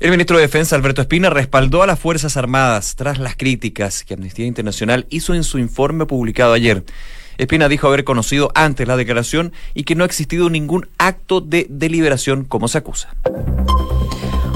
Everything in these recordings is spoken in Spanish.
El ministro de Defensa, Alberto Espina, respaldó a las Fuerzas Armadas tras las críticas que Amnistía Internacional hizo en su informe publicado ayer. Espina dijo haber conocido antes la declaración y que no ha existido ningún acto de deliberación como se acusa.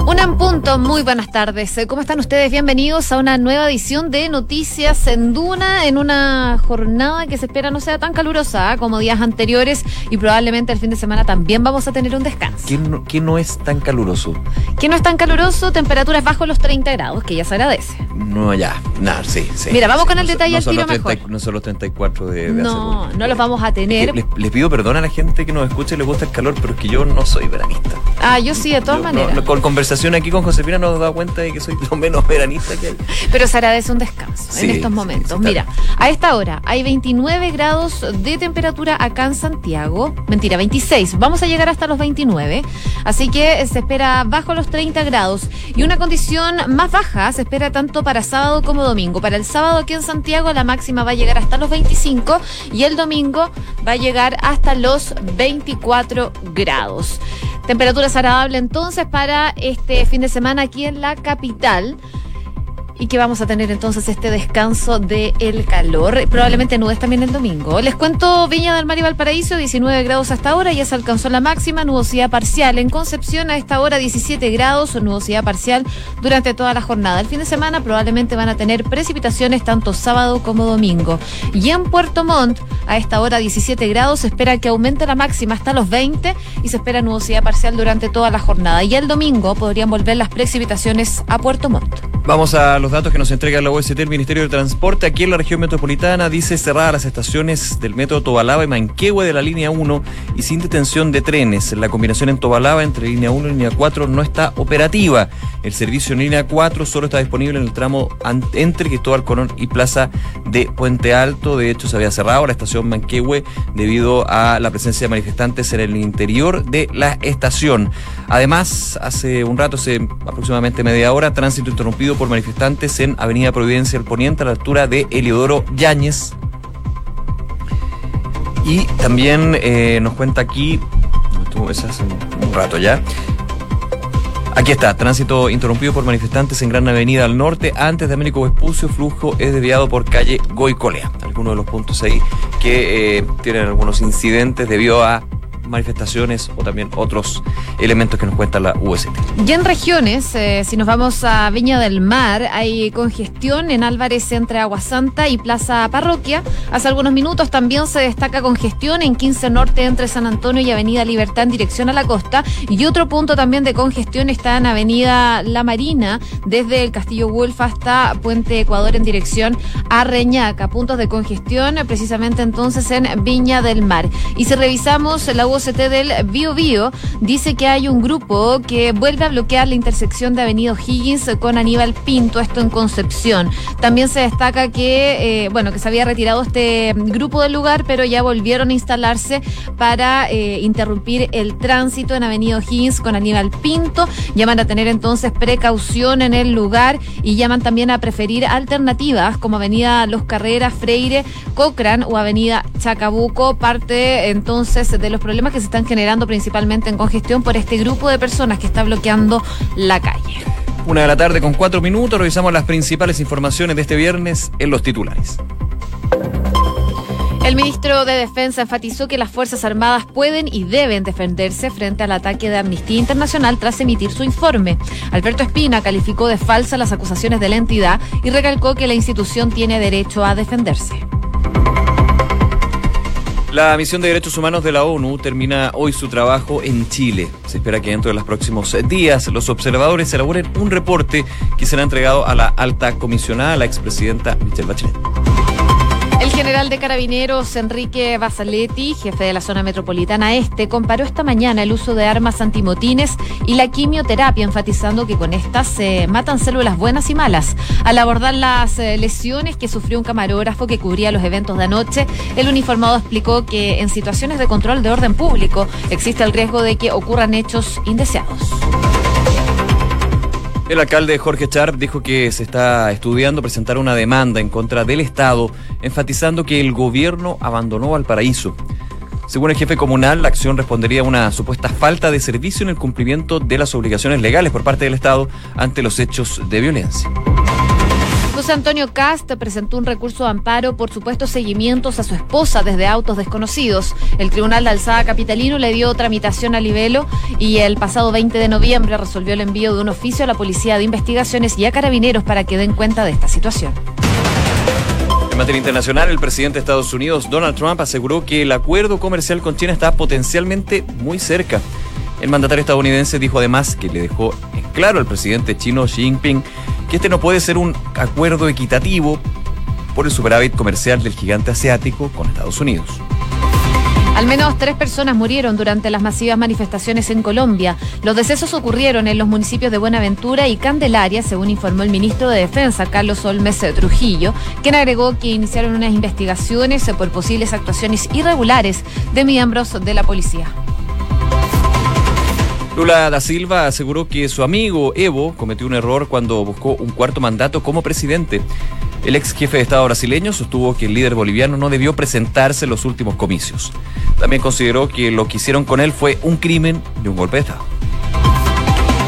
Una en punto, muy buenas tardes. ¿Cómo están ustedes? Bienvenidos a una nueva edición de Noticias en Duna, en una jornada que se espera no sea tan calurosa ¿ah? como días anteriores y probablemente el fin de semana también vamos a tener un descanso. ¿Qué no, es tan caluroso? ¿Qué no es tan caluroso? Temperaturas bajo los 30 grados, que ya se agradece. No, ya, nada, sí, sí. Mira, vamos con el detalle al tiro mejor. No son los 34 de, de No, no los vamos a tener. Les, pido perdón a la gente que nos escucha y le gusta el calor, pero es que yo no soy veranista. Ah, yo sí, de todas maneras. con conversación aquí con Josefina nos hemos dado cuenta de que soy lo menos veranista que hay. Pero se agradece un descanso en estos momentos. Mira, a esta hora hay 29 grados de temperatura acá en Santiago. Mentira, 26. Vamos a llegar hasta los 29. Así que se espera bajo los 30 grados. Y una condición más baja se espera tanto para sábado como domingo. Para el sábado aquí en Santiago la máxima va a llegar hasta los 25 y el domingo va a llegar hasta los 24 grados. Temperaturas agradables entonces para este fin de semana aquí en la capital y que vamos a tener entonces este descanso del el calor. Probablemente nubes también el domingo. Les cuento Viña del Mar y Valparaíso, 19 grados hasta ahora, ya se alcanzó la máxima, nubosidad parcial. En Concepción a esta hora 17 grados, nubosidad parcial durante toda la jornada. El fin de semana probablemente van a tener precipitaciones tanto sábado como domingo. Y en Puerto Montt a esta hora 17 grados, se espera que aumente la máxima hasta los 20 y se espera nubosidad parcial durante toda la jornada. Y el domingo podrían volver las precipitaciones a Puerto Montt. Vamos a los datos que nos entrega la OST, el Ministerio de Transporte. Aquí en la región metropolitana dice cerrar las estaciones del metro Tobalaba y Manquehue de la línea 1 y sin detención de trenes. La combinación en Tobalaba entre línea 1 y línea 4 no está operativa. El servicio en línea 4 solo está disponible en el tramo entre Cristóbal Colón y Plaza de Puente Alto. De hecho, se había cerrado la estación Manquehue debido a la presencia de manifestantes en el interior de la estación. Además, hace un rato, hace aproximadamente media hora, tránsito interrumpido por manifestantes en Avenida Providencia el Poniente a la altura de Eliodoro Yáñez. Y también eh, nos cuenta aquí, estuvo hace un rato ya, Aquí está, tránsito interrumpido por manifestantes en Gran Avenida al norte. Antes de Américo Vespucio, flujo es desviado por calle Goicolea. Algunos de los puntos ahí que eh, tienen algunos incidentes debido a manifestaciones o también otros elementos que nos cuenta la UST. Y en regiones, eh, si nos vamos a Viña del Mar, hay congestión en Álvarez entre Agua Santa y Plaza Parroquia. Hace algunos minutos también se destaca congestión en 15 Norte entre San Antonio y Avenida Libertad en dirección a la costa. Y otro punto también de congestión está en Avenida La Marina, desde el Castillo Wolf hasta Puente Ecuador en dirección a Reñaca. Puntos de congestión precisamente entonces en Viña del Mar. Y si revisamos la UST, del Bio Bio dice que hay un grupo que vuelve a bloquear la intersección de Avenida Higgins con Aníbal Pinto, esto en Concepción. También se destaca que, eh, bueno, que se había retirado este grupo del lugar, pero ya volvieron a instalarse para eh, interrumpir el tránsito en Avenida Higgins con Aníbal Pinto. Llaman a tener entonces precaución en el lugar y llaman también a preferir alternativas como Avenida Los Carreras, Freire, Cochrane o Avenida Chacabuco, parte entonces de los problemas que se están generando principalmente en congestión por este grupo de personas que está bloqueando la calle. Una de la tarde con cuatro minutos, revisamos las principales informaciones de este viernes en los titulares. El ministro de Defensa enfatizó que las Fuerzas Armadas pueden y deben defenderse frente al ataque de Amnistía Internacional tras emitir su informe. Alberto Espina calificó de falsa las acusaciones de la entidad y recalcó que la institución tiene derecho a defenderse. La misión de derechos humanos de la ONU termina hoy su trabajo en Chile. Se espera que dentro de los próximos días los observadores elaboren un reporte que será entregado a la alta comisionada, la expresidenta Michelle Bachelet. General de carabineros Enrique Basaletti, jefe de la zona metropolitana este, comparó esta mañana el uso de armas antimotines y la quimioterapia, enfatizando que con estas se matan células buenas y malas. Al abordar las eh, lesiones que sufrió un camarógrafo que cubría los eventos de anoche, el uniformado explicó que en situaciones de control de orden público existe el riesgo de que ocurran hechos indeseados. El alcalde Jorge Charp dijo que se está estudiando presentar una demanda en contra del Estado, enfatizando que el gobierno abandonó Valparaíso. Según el jefe comunal, la acción respondería a una supuesta falta de servicio en el cumplimiento de las obligaciones legales por parte del Estado ante los hechos de violencia. José Antonio Cast presentó un recurso de amparo por supuestos seguimientos a su esposa desde autos desconocidos. El Tribunal de Alzada Capitalino le dio tramitación a Libelo y el pasado 20 de noviembre resolvió el envío de un oficio a la Policía de Investigaciones y a Carabineros para que den cuenta de esta situación. En materia internacional, el presidente de Estados Unidos, Donald Trump, aseguró que el acuerdo comercial con China está potencialmente muy cerca. El mandatario estadounidense dijo además que le dejó en claro al presidente chino Xi Jinping que este no puede ser un acuerdo equitativo por el superávit comercial del gigante asiático con Estados Unidos. Al menos tres personas murieron durante las masivas manifestaciones en Colombia. Los decesos ocurrieron en los municipios de Buenaventura y Candelaria, según informó el ministro de Defensa, Carlos Olmes Trujillo, quien agregó que iniciaron unas investigaciones por posibles actuaciones irregulares de miembros de la policía. Lula da Silva aseguró que su amigo Evo cometió un error cuando buscó un cuarto mandato como presidente. El ex jefe de Estado brasileño sostuvo que el líder boliviano no debió presentarse en los últimos comicios. También consideró que lo que hicieron con él fue un crimen y un golpe de Estado.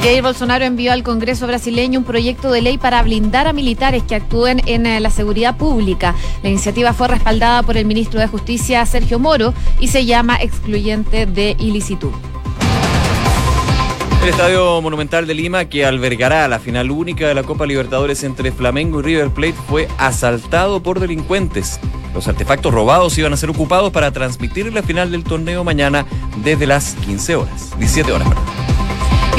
Jair Bolsonaro envió al Congreso brasileño un proyecto de ley para blindar a militares que actúen en eh, la seguridad pública. La iniciativa fue respaldada por el ministro de Justicia Sergio Moro y se llama excluyente de ilicitud. El Estadio Monumental de Lima, que albergará la final única de la Copa Libertadores entre Flamengo y River Plate, fue asaltado por delincuentes. Los artefactos robados iban a ser ocupados para transmitir la final del torneo mañana desde las 15 horas, 17 horas.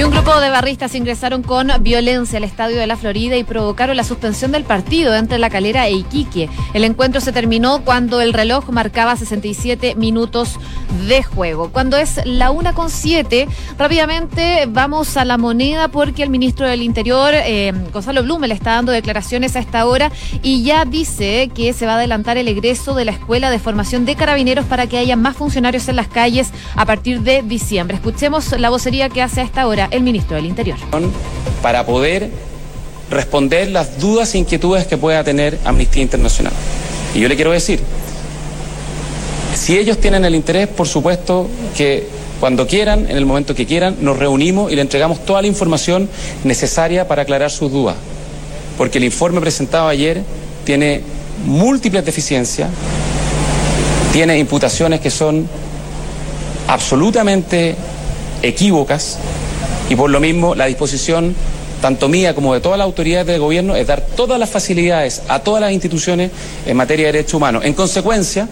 Un grupo de barristas ingresaron con violencia al estadio de la Florida y provocaron la suspensión del partido entre La Calera e Iquique. El encuentro se terminó cuando el reloj marcaba 67 minutos de juego. Cuando es la una con siete, rápidamente vamos a la moneda porque el ministro del Interior, eh, Gonzalo Blume, le está dando declaraciones a esta hora y ya dice que se va a adelantar el egreso de la Escuela de Formación de Carabineros para que haya más funcionarios en las calles a partir de diciembre. Escuchemos la vocería que hace a esta hora el ministro del Interior. Para poder responder las dudas e inquietudes que pueda tener Amnistía Internacional. Y yo le quiero decir, si ellos tienen el interés, por supuesto que cuando quieran, en el momento que quieran, nos reunimos y le entregamos toda la información necesaria para aclarar sus dudas. Porque el informe presentado ayer tiene múltiples deficiencias, tiene imputaciones que son absolutamente equívocas y por lo mismo la disposición tanto mía como de todas las autoridades del gobierno es dar todas las facilidades a todas las instituciones en materia de derechos humanos. En consecuencia,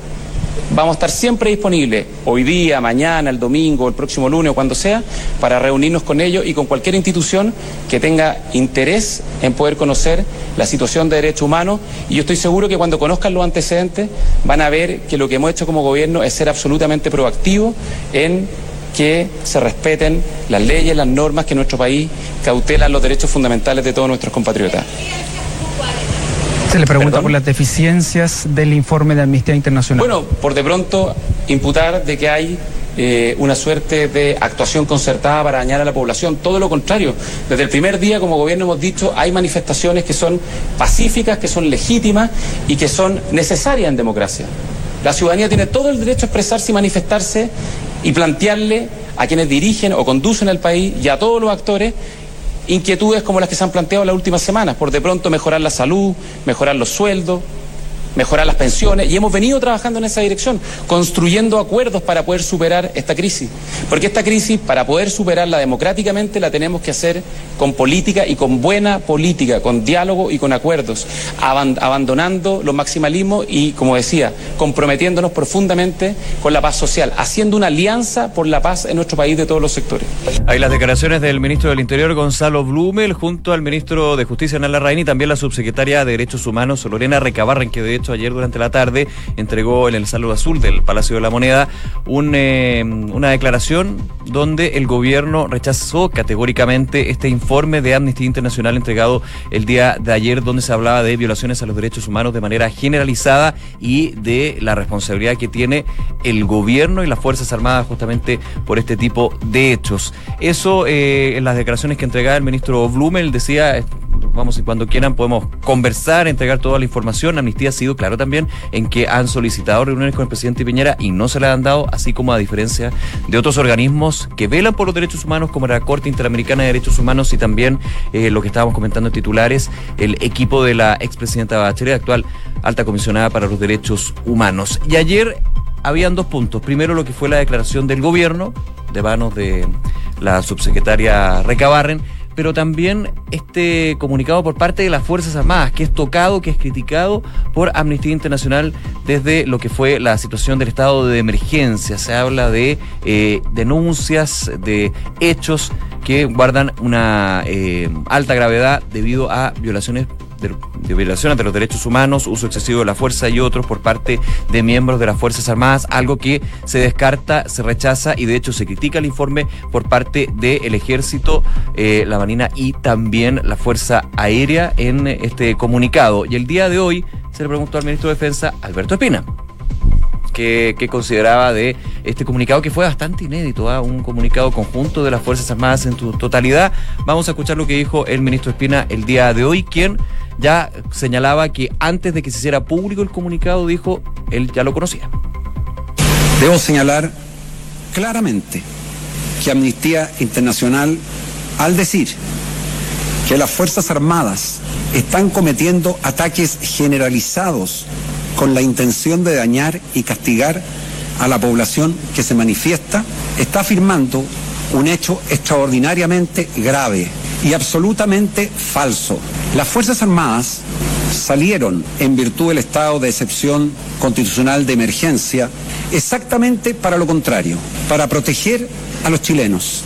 vamos a estar siempre disponibles, hoy día, mañana, el domingo, el próximo lunes o cuando sea, para reunirnos con ellos y con cualquier institución que tenga interés en poder conocer la situación de derechos humanos. Y yo estoy seguro que cuando conozcan los antecedentes van a ver que lo que hemos hecho como gobierno es ser absolutamente proactivo en que se respeten las leyes, las normas que en nuestro país cautelan los derechos fundamentales de todos nuestros compatriotas. Se le pregunta por las deficiencias del informe de Amnistía Internacional. Bueno, por de pronto imputar de que hay eh, una suerte de actuación concertada para dañar a la población. Todo lo contrario. Desde el primer día, como gobierno, hemos dicho, hay manifestaciones que son pacíficas, que son legítimas y que son necesarias en democracia. La ciudadanía tiene todo el derecho a expresarse y manifestarse y plantearle a quienes dirigen o conducen el país y a todos los actores inquietudes como las que se han planteado las últimas semanas, por de pronto mejorar la salud, mejorar los sueldos, mejorar las pensiones y hemos venido trabajando en esa dirección, construyendo acuerdos para poder superar esta crisis. Porque esta crisis, para poder superarla democráticamente, la tenemos que hacer con política y con buena política, con diálogo y con acuerdos, abandonando los maximalismos y, como decía, comprometiéndonos profundamente con la paz social, haciendo una alianza por la paz en nuestro país de todos los sectores. Hay las declaraciones del ministro del Interior, Gonzalo Blumel, junto al ministro de Justicia, Nala Rain, y también la subsecretaria de Derechos Humanos, Lorena Recabarren, que de hecho ayer durante la tarde entregó en el Salud Azul del Palacio de la Moneda eh, una declaración donde el gobierno rechazó categóricamente este informe de Amnistía Internacional entregado el día de ayer donde se hablaba de violaciones a los derechos humanos de manera generalizada y de la responsabilidad que tiene el gobierno y las Fuerzas Armadas justamente por este tipo de hechos. Eso eh, en las declaraciones que entregaba el ministro Blumel decía vamos y cuando quieran podemos conversar, entregar toda la información. Amnistía ha sido claro también en que han solicitado reuniones con el presidente Piñera y no se le han dado, así como a diferencia de otros organismos que velan por los derechos humanos, como la Corte Interamericana de Derechos Humanos y también eh, lo que estábamos comentando en titulares, el equipo de la expresidenta Bachelet, actual alta comisionada para los derechos humanos. Y ayer habían dos puntos. Primero, lo que fue la declaración del gobierno, de manos de la subsecretaria Recabarren, pero también este comunicado por parte de las Fuerzas Armadas, que es tocado, que es criticado por Amnistía Internacional desde lo que fue la situación del estado de emergencia. Se habla de eh, denuncias, de hechos que guardan una eh, alta gravedad debido a violaciones de, violación ante los derechos humanos, uso excesivo de la fuerza y otros por parte de miembros de las Fuerzas Armadas, algo que se descarta, se rechaza y de hecho se critica el informe por parte del Ejército, eh, la Marina y también la Fuerza Aérea en este comunicado. Y el día de hoy se le preguntó al ministro de Defensa, Alberto Espina. Que, consideraba de este comunicado que fue bastante inédito, ¿ah? un comunicado conjunto de las Fuerzas Armadas en su totalidad. Vamos a escuchar lo que dijo el ministro Espina el día de hoy, quien ya señalaba que antes de que se hiciera público el comunicado, dijo, él ya lo conocía. Debo señalar claramente que Amnistía Internacional, al decir que las Fuerzas Armadas están cometiendo ataques generalizados con la intención de dañar y castigar a la población que se manifiesta, está afirmando un hecho extraordinariamente grave y absolutamente falso. Las Fuerzas Armadas salieron en virtud del estado de excepción constitucional de emergencia exactamente para lo contrario, para proteger a los chilenos.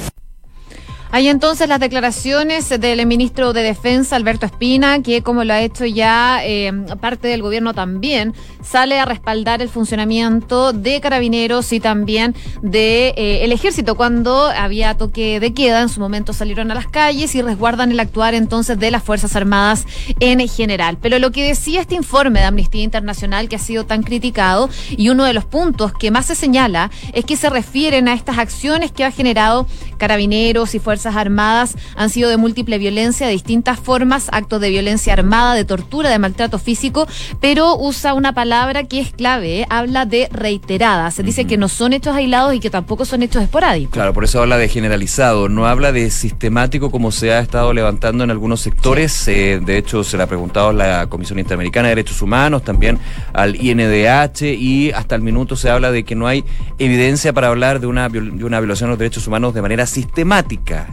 Hay entonces las declaraciones del ministro de Defensa, Alberto Espina, que como lo ha hecho ya eh, parte del gobierno también, sale a respaldar el funcionamiento de carabineros y también de eh, el ejército. Cuando había toque de queda, en su momento salieron a las calles y resguardan el actuar entonces de las Fuerzas Armadas en general. Pero lo que decía este informe de Amnistía Internacional que ha sido tan criticado y uno de los puntos que más se señala es que se refieren a estas acciones que ha generado carabineros y fuerzas Armadas han sido de múltiple violencia, de distintas formas, actos de violencia armada, de tortura, de maltrato físico, pero usa una palabra que es clave, ¿eh? habla de reiteradas. Se dice que no son hechos aislados y que tampoco son hechos esporádicos. Claro, por eso habla de generalizado, no habla de sistemático como se ha estado levantando en algunos sectores. Eh, de hecho, se le ha preguntado a la Comisión Interamericana de Derechos Humanos, también al INDH y hasta el minuto se habla de que no hay evidencia para hablar de una, de una violación de los derechos humanos de manera sistemática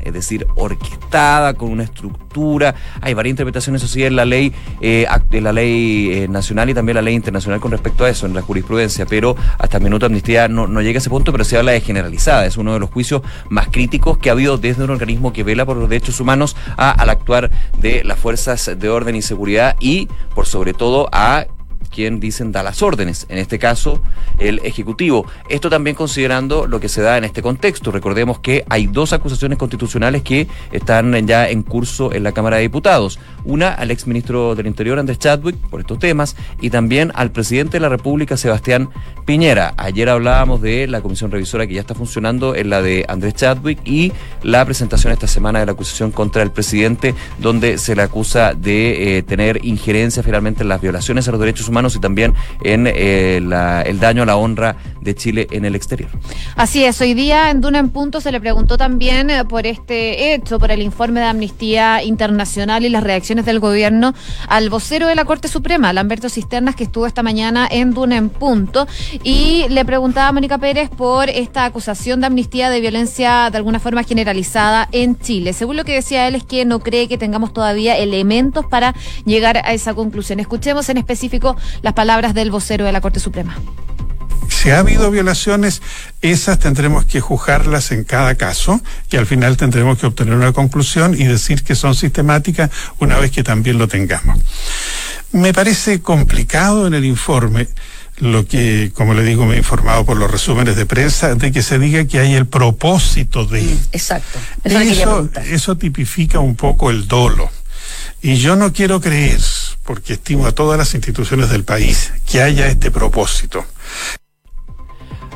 es decir, orquestada, con una estructura. Hay varias interpretaciones, eso en la ley, eh, la ley eh, nacional y también la ley internacional con respecto a eso, en la jurisprudencia, pero hasta el minuto amnistía no, no llega a ese punto, pero se habla de generalizada. Es uno de los juicios más críticos que ha habido desde un organismo que vela por los derechos humanos al actuar de las fuerzas de orden y seguridad y, por sobre todo, a quien dicen da las órdenes, en este caso el Ejecutivo. Esto también considerando lo que se da en este contexto. Recordemos que hay dos acusaciones constitucionales que están ya en curso en la Cámara de Diputados. Una al exministro del Interior, Andrés Chadwick, por estos temas, y también al presidente de la República, Sebastián Piñera. Ayer hablábamos de la comisión revisora que ya está funcionando, en la de Andrés Chadwick, y la presentación esta semana de la acusación contra el presidente, donde se le acusa de eh, tener injerencia finalmente en las violaciones a los derechos humanos y también en eh, el daño a la honra de Chile en el exterior. Así es, hoy día en Duna en Punto se le preguntó también eh, por este hecho, por el informe de Amnistía Internacional y las reacciones del gobierno al vocero de la Corte Suprema, Lamberto Cisternas, que estuvo esta mañana en Duna en Punto, y le preguntaba a Mónica Pérez por esta acusación de amnistía de violencia de alguna forma generalizada en Chile. Según lo que decía él, es que no cree que tengamos todavía elementos para llegar a esa conclusión. Escuchemos en específico las palabras del vocero de la Corte Suprema. Si ha habido violaciones, esas tendremos que juzgarlas en cada caso y al final tendremos que obtener una conclusión y decir que son sistemáticas una vez que también lo tengamos. Me parece complicado en el informe lo que, como le digo, me he informado por los resúmenes de prensa, de que se diga que hay el propósito de... Mm, exacto. Eso, eso tipifica un poco el dolo. Y yo no quiero creer porque estimo a todas las instituciones del país, que haya este propósito.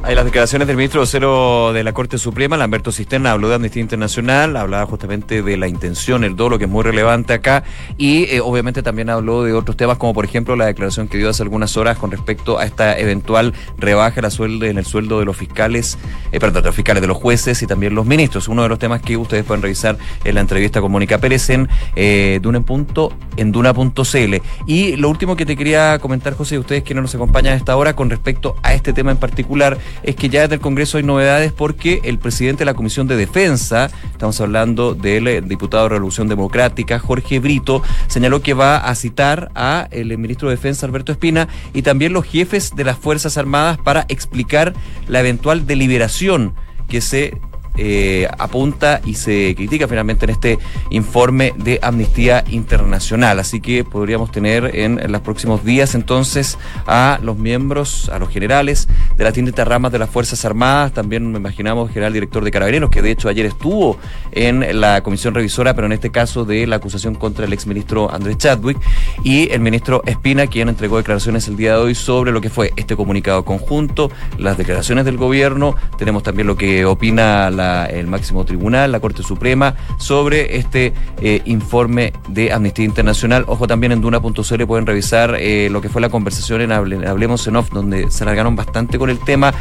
Hay las declaraciones del ministro vocero de la Corte Suprema, Lamberto Cisterna, habló de Amnistía Internacional, hablaba justamente de la intención, el dolo, que es muy relevante acá, y eh, obviamente también habló de otros temas, como por ejemplo la declaración que dio hace algunas horas con respecto a esta eventual rebaja la sueldo, en el sueldo de los fiscales, eh, perdón, de los fiscales, de los jueces y también los ministros. Uno de los temas que ustedes pueden revisar en la entrevista con Mónica Pérez en eh, Duna en punto, en Duna.cl. Y lo último que te quería comentar, José, ustedes que no nos acompañan a esta hora con respecto a este tema en particular, es que ya desde el Congreso hay novedades porque el presidente de la Comisión de Defensa, estamos hablando del eh, diputado de Revolución Democrática, Jorge Brito, señaló que va a citar a el ministro de Defensa, Alberto Espina, y también los jefes de las Fuerzas Armadas para explicar la eventual deliberación que se eh, apunta y se critica finalmente en este informe de Amnistía Internacional. Así que podríamos tener en, los próximos días entonces a los miembros, a los generales de las distintas ramas de las Fuerzas Armadas, también me imaginamos general director de Carabineros, que de hecho ayer estuvo en la comisión revisora, pero en este caso de la acusación contra el exministro Andrés Chadwick, y el ministro Espina, quien entregó declaraciones el día de hoy sobre lo que fue este comunicado conjunto, las declaraciones del gobierno, tenemos también lo que opina la el máximo tribunal, la Corte Suprema, sobre este eh, informe de Amnistía Internacional. Ojo, también en Duna.cl pueden revisar eh, lo que fue la conversación en Hablemos en Off, donde se alargaron bastante con el tema,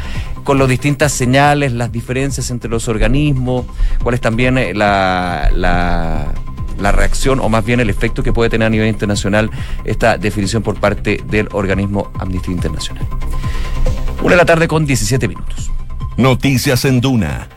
con las distintas señales, las diferencias entre los organismos, cuál es también eh, la, la la reacción o más bien el efecto que puede tener a nivel internacional esta definición por parte del organismo Amnistía Internacional. Una de la tarde con 17 minutos. Noticias en Duna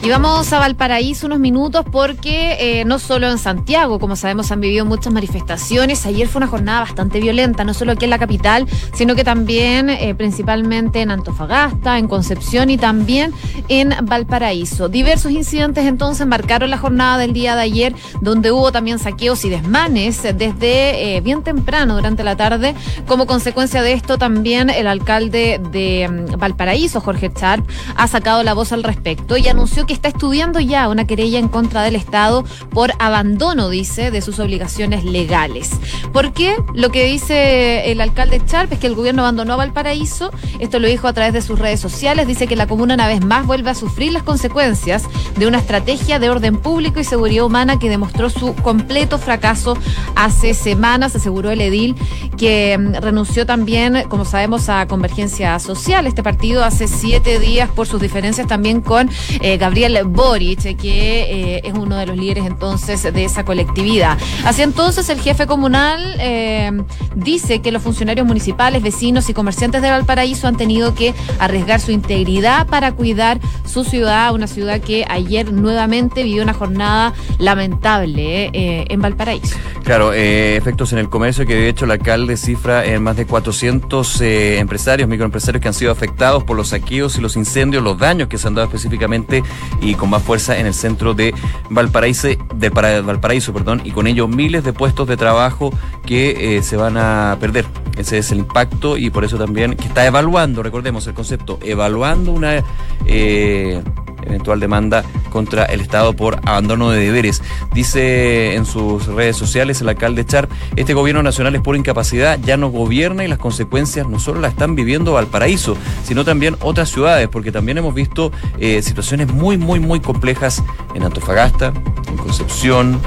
Y vamos a Valparaíso unos minutos porque eh, no solo en Santiago, como sabemos, han vivido muchas manifestaciones. Ayer fue una jornada bastante violenta, no solo aquí en la capital, sino que también eh, principalmente en Antofagasta, en Concepción y también en Valparaíso. Diversos incidentes entonces marcaron la jornada del día de ayer, donde hubo también saqueos y desmanes desde eh, bien temprano durante la tarde. Como consecuencia de esto, también el alcalde de mm, Valparaíso, Jorge Charp, ha sacado la voz al respecto y anunció que está estudiando ya una querella en contra del Estado por abandono, dice, de sus obligaciones legales. ¿Por qué? Lo que dice el alcalde Charp es que el gobierno abandonó a Valparaíso. Esto lo dijo a través de sus redes sociales. Dice que la comuna una vez más vuelve a sufrir las consecuencias de una estrategia de orden público y seguridad humana que demostró su completo fracaso hace semanas, aseguró el edil, que mm, renunció también, como sabemos, a Convergencia Social, este partido, hace siete días por sus diferencias también con eh, Gabriel Gabriel Boric, que eh, es uno de los líderes entonces de esa colectividad. Así entonces el jefe comunal eh, dice que los funcionarios municipales, vecinos y comerciantes de Valparaíso han tenido que arriesgar su integridad para cuidar su ciudad, una ciudad que ayer nuevamente vivió una jornada lamentable eh, en Valparaíso. Claro, efectos en el comercio que de hecho el alcalde cifra en más de 400 empresarios, microempresarios que han sido afectados por los saqueos y los incendios, los daños que se han dado específicamente y con más fuerza en el centro de Valparaíso, de Valparaíso perdón, y con ello miles de puestos de trabajo que eh, se van a perder. Ese es el impacto y por eso también que está evaluando, recordemos el concepto, evaluando una eh, eventual demanda contra el Estado por abandono de deberes. Dice en sus redes sociales el alcalde Char, este gobierno nacional es por incapacidad, ya no gobierna y las consecuencias no solo las están viviendo Valparaíso, sino también otras ciudades, porque también hemos visto eh, situaciones muy, muy, muy complejas en Antofagasta, en Concepción,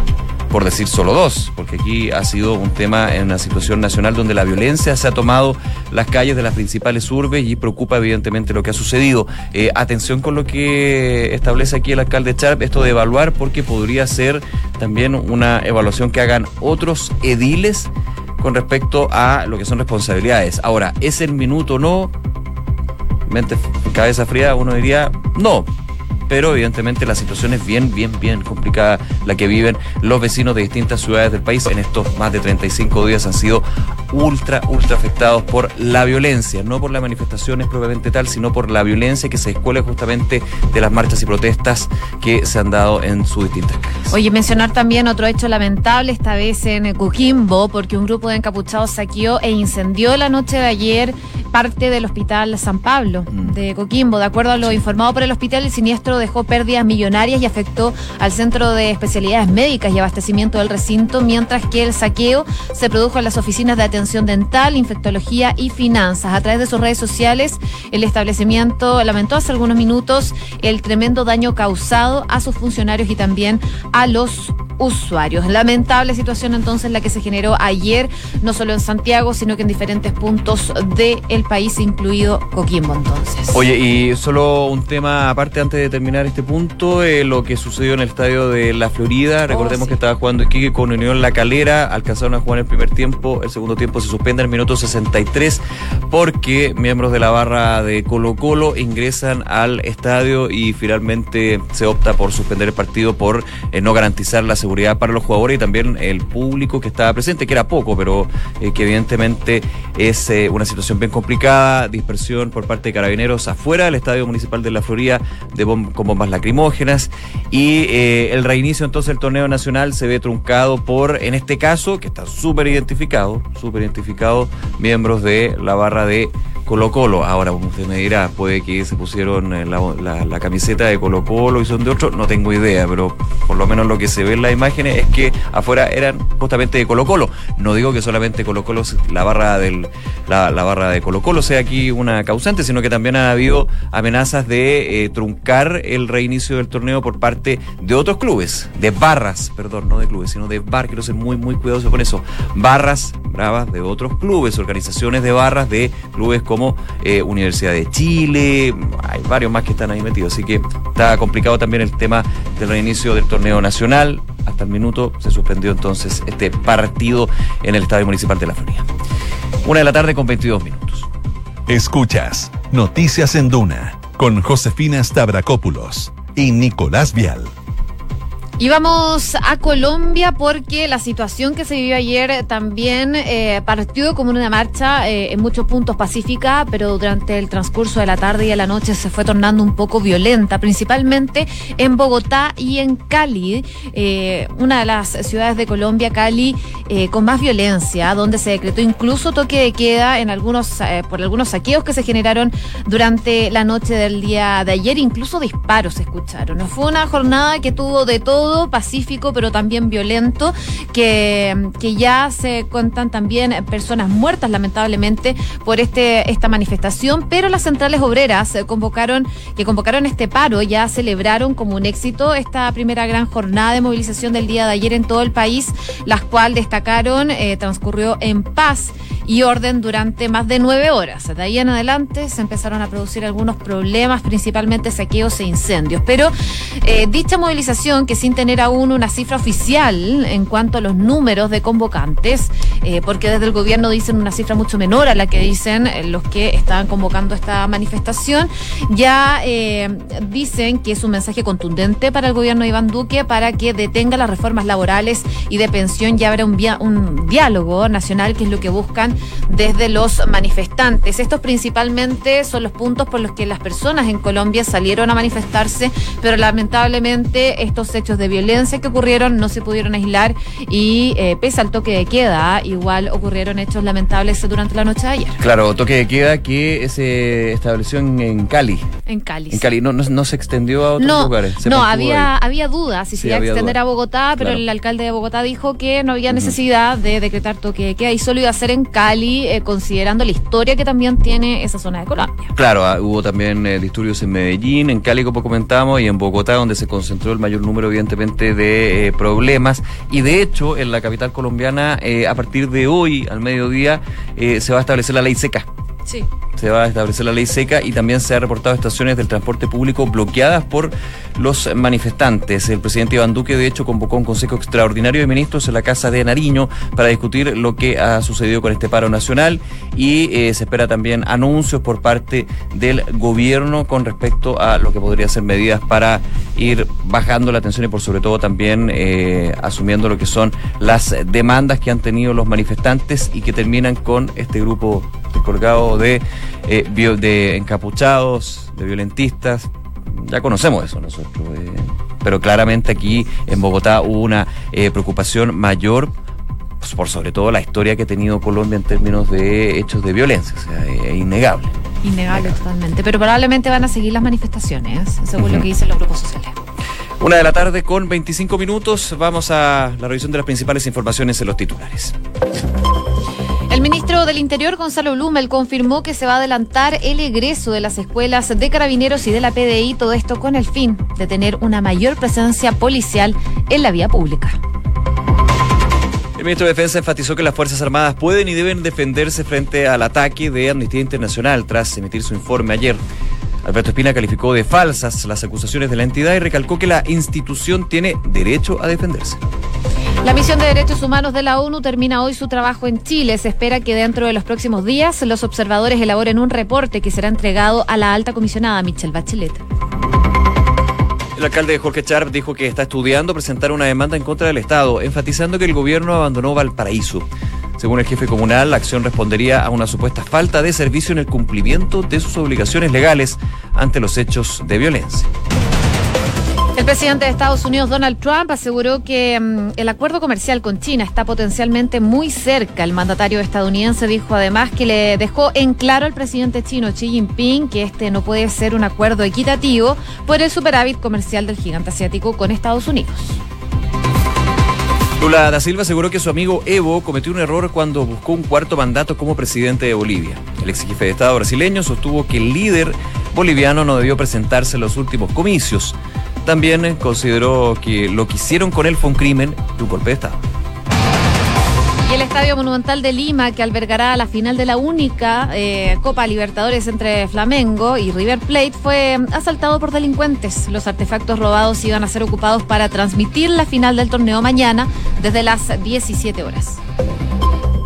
por decir solo dos, porque aquí ha sido un tema en una situación nacional donde la violencia se ha tomado las calles de las principales urbes y preocupa evidentemente lo que ha sucedido. Eh, atención con lo que establece aquí el alcalde Charp, esto de evaluar, porque podría ser también una evaluación que hagan otros ediles con respecto a lo que son responsabilidades. Ahora, ¿es el minuto o no? Mente, cabeza fría, uno diría no, pero evidentemente la situación es bien, bien, bien complicada la que viven los vecinos de distintas ciudades del país. En estos más de 35 días han sido ultra, ultra afectados por la violencia, no por las manifestaciones propiamente tal, sino por la violencia que se escuela justamente de las marchas y protestas que se han dado en sus distintas calles. Oye, mencionar también otro hecho lamentable, esta vez en Coquimbo, porque un grupo de encapuchados saqueó e incendió la noche de ayer parte del Hospital San Pablo Mm. de Coquimbo. De acuerdo a lo informado por el hospital, el siniestro dejó pérdidas millonarias y afectó al Centro de Especialidades Médicas y Abastecimiento del recinto, mientras que el saqueo se produjo en las oficinas de atención dental, infectología y finanzas. A través de sus redes sociales, el establecimiento lamentó hace algunos minutos el tremendo daño causado a sus funcionarios y también a los usuarios. Lamentable situación entonces la que se generó ayer, no solo en Santiago, sino que en diferentes puntos del país, incluido Coquimbo entonces. Oye, y solo un tema aparte antes de terminar este punto, eh, lo que sucedió en el estadio de La Florida. Recordemos sí. que estaba jugando Iquique con Unión La Calera, alcanzaron a jugar el primer tiempo, el segundo tiempo se suspende al minuto 63 porque miembros de la barra de Colo Colo ingresan al estadio y finalmente se opta por suspender el partido por eh, no garantizar la seguridad para los jugadores y también el público que estaba presente, que era poco, pero eh, que evidentemente es una situación bien complicada, dispersión por parte de carabineros afuera del Estadio Municipal de La Florida de bom- con bombas lacrimógenas. Y eh, el reinicio entonces del torneo nacional se ve truncado por, en este caso, que está súper identificado, súper identificado, miembros de la barra de Colo Colo. Ahora, usted me dirá, puede que se pusieron eh, la, camiseta de Colo Colo y son de otro, no tengo idea, pero por lo menos lo que se ve en las imágenes es que afuera eran justamente de Colo Colo. No digo que solamente Colo Colo, la barra del, la, la barra de Colo Colo sea aquí una causante, sino que también ha habido amenazas de eh, truncar el reinicio del torneo por parte de otros clubes, de barras, perdón, no de clubes, sino de bar, quiero ser muy, muy cuidadoso con eso, barras bravas de otros clubes, organizaciones de barras de clubes como eh, Universidad de Chile, hay varios más que están ahí metidos, así que está complicado también el tema del reinicio del torneo nacional. Hasta el minuto se suspendió entonces este partido en el Estadio Municipal de La Florida. Una de la tarde con 22 minutos. Escuchas Noticias en Duna con Josefina Stavrakopoulos y Nicolás Vial. Y vamos a Colombia porque la situación que se vivió ayer también eh, partió como una marcha eh, en muchos puntos pacífica, pero durante el transcurso de la tarde y de la noche se fue tornando un poco violenta, principalmente en Bogotá y en Cali, eh, una de las ciudades de Colombia, Cali, eh, con más violencia, donde se decretó incluso toque de queda en algunos por algunos saqueos que se generaron durante la noche del día de ayer, incluso disparos se escucharon. Fue una jornada que tuvo de todo pacífico, pero también violento, que, que ya se cuentan también personas muertas, lamentablemente, por este esta manifestación, pero las centrales obreras eh, convocaron, que convocaron este paro, ya celebraron como un éxito esta primera gran jornada de movilización del día de ayer en todo el país, las cual destacaron eh, transcurrió en paz y orden durante más de nueve horas. De ahí en adelante se empezaron a producir algunos problemas, principalmente saqueos e incendios. Pero eh, dicha movilización, que sin tener aún una cifra oficial en cuanto a los números de convocantes, eh, porque desde el gobierno dicen una cifra mucho menor a la que dicen eh, los que estaban convocando esta manifestación, ya eh, dicen que es un mensaje contundente para el gobierno de Iván Duque para que detenga las reformas laborales y de pensión y habrá un, diálogo nacional, que es lo que buscan desde los manifestantes. Estos principalmente son los puntos por los que las personas en Colombia salieron a manifestarse, pero lamentablemente estos hechos violencia que ocurrieron no se pudieron aislar y eh, pese al toque de queda, igual ocurrieron hechos lamentables durante la noche de ayer Claro, toque de queda que se estableció en, en Cali. en Cali. En Cali, no, no, no se extendió a otros No, lugares. se no había, ahí. había dudas si Sí, se iba a extender a Bogotá, pero Claro. el alcalde de Bogotá dijo que no había necesidad de decretar toque de queda y solo iba a ser en Cali, eh, considerando la historia que también tiene esa zona de Colombia. Claro, ah, hubo también eh, disturbios en Medellín, en Cali, como comentábamos, y en Bogotá, donde se concentró el mayor número, evidentemente, de eh, problemas. Y de hecho, en la capital colombiana, eh, a partir de hoy, al mediodía, eh, se va a establecer la ley seca. Sí. Se va a establecer la ley seca y también se ha reportado estaciones del transporte público bloqueadas por los manifestantes. El presidente Iván Duque, de hecho, convocó un consejo extraordinario de ministros en la Casa de Nariño para discutir lo que ha sucedido con este paro nacional y eh, se espera también anuncios por parte del gobierno con respecto a lo que podría ser medidas para ir bajando la tensión y por sobre todo también eh, asumiendo lo que son las demandas que han tenido los manifestantes y que terminan con este grupo descolgado de, eh, de encapuchados, de violentistas. Ya conocemos eso nosotros. eh, pero claramente aquí en Bogotá hubo una eh, preocupación mayor pues, por sobre todo la historia que ha tenido Colombia en términos de hechos de violencia, o sea, es innegable. Innegable totalmente, pero probablemente van a seguir las manifestaciones, según lo que dicen los grupos sociales. Una de la tarde con 25 minutos, vamos a la revisión de las principales informaciones en los titulares. El ministro del Interior, Gonzalo Blumel, confirmó que se va a adelantar el egreso de las escuelas de carabineros y de la PDI, todo esto con el fin de tener una mayor presencia policial en la vía pública. El ministro de Defensa enfatizó que las Fuerzas Armadas pueden y deben defenderse frente al ataque de Amnistía Internacional tras emitir su informe ayer. Alberto Espina calificó de falsas las acusaciones de la entidad y recalcó que la institución tiene derecho a defenderse. La misión de derechos humanos de la ONU termina hoy su trabajo en Chile. Se espera que dentro de los próximos días los observadores elaboren un reporte que será entregado a la alta comisionada Michelle Bachelet. El alcalde Jorge Charp dijo que está estudiando presentar una demanda en contra del Estado, enfatizando que el gobierno abandonó Valparaíso. Según el jefe comunal, la acción respondería a una supuesta falta de servicio en el cumplimiento de sus obligaciones legales ante los hechos de violencia. El presidente de Estados Unidos, Donald Trump, aseguró que mm, el acuerdo comercial con China está potencialmente muy cerca. El mandatario estadounidense dijo además que le dejó en claro al presidente chino Xi Jinping que este no puede ser un acuerdo equitativo por el superávit comercial del gigante asiático con Estados Unidos. Lula da Silva aseguró que su amigo Evo cometió un error cuando buscó un cuarto mandato como presidente de Bolivia. El ex jefe de Estado brasileño sostuvo que el líder boliviano no debió presentarse en los últimos comicios. También consideró que lo que hicieron con él fue un crimen y un golpe de Estado. Y el Estadio Monumental de Lima, que albergará la final de la única eh, Copa Libertadores entre Flamengo y River Plate, fue asaltado por delincuentes. Los artefactos robados iban a ser ocupados para transmitir la final del torneo mañana desde las 17 horas.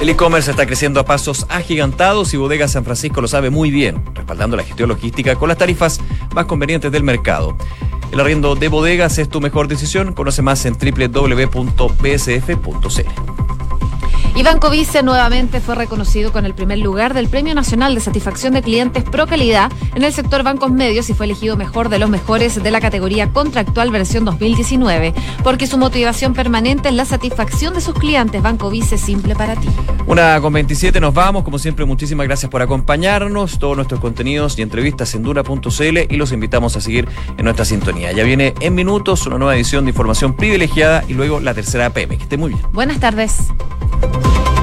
El e-commerce está creciendo a pasos agigantados y Bodega San Francisco lo sabe muy bien, respaldando la gestión logística con las tarifas más convenientes del mercado. El arriendo de bodegas es tu mejor decisión. Conoce más en www.bsf.cl. Y Banco Vice nuevamente fue reconocido con el primer lugar del Premio Nacional de Satisfacción de Clientes Pro Calidad en el sector bancos medios y fue elegido mejor de los mejores de la categoría contractual versión 2019, porque su motivación permanente es la satisfacción de sus clientes. Banco Vice simple para ti. Una con 27 nos vamos. Como siempre, muchísimas gracias por acompañarnos. Todos nuestros contenidos y entrevistas en dura.cl y los invitamos a seguir en nuestra sintonía. Ya viene en minutos una nueva edición de información privilegiada y luego la tercera PM. Que esté muy bien. Buenas tardes. Thank you.